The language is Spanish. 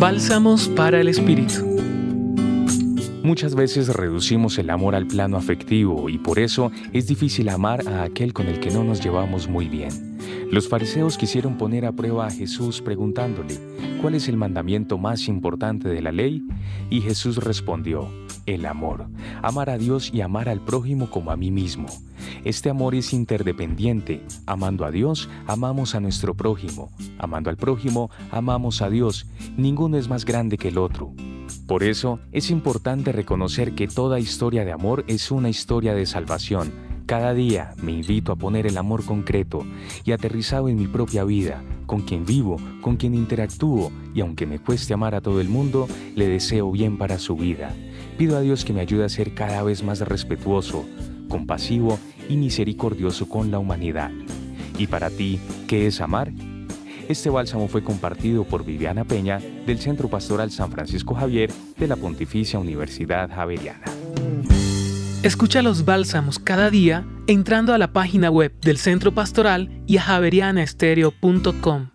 Bálsamos para el Espíritu. Muchas veces reducimos el amor al plano afectivo y por eso es difícil amar a aquel con el que no nos llevamos muy bien. Los fariseos quisieron poner a prueba a Jesús preguntándole, ¿cuál es el mandamiento más importante de la ley? Y Jesús respondió, el amor, amar a Dios y amar al prójimo como a mí mismo. Este amor es interdependiente. Amando a Dios, amamos a nuestro prójimo. Amando al prójimo, amamos a Dios. Ninguno es más grande que el otro. Por eso es importante reconocer que toda historia de amor es una historia de salvación. Cada día me invito a poner el amor concreto y aterrizado en mi propia vida, con quien vivo, con quien interactúo y aunque me cueste amar a todo el mundo, le deseo bien para su vida. Pido a Dios que me ayude a ser cada vez más respetuoso, compasivo y misericordioso con la humanidad. ¿Y para ti qué es amar? Este bálsamo fue compartido por Viviana Peña del Centro Pastoral San Francisco Javier de la Pontificia Universidad Javeriana. Escucha los bálsamos cada día entrando a la página web del Centro Pastoral y a javerianaestereo.com.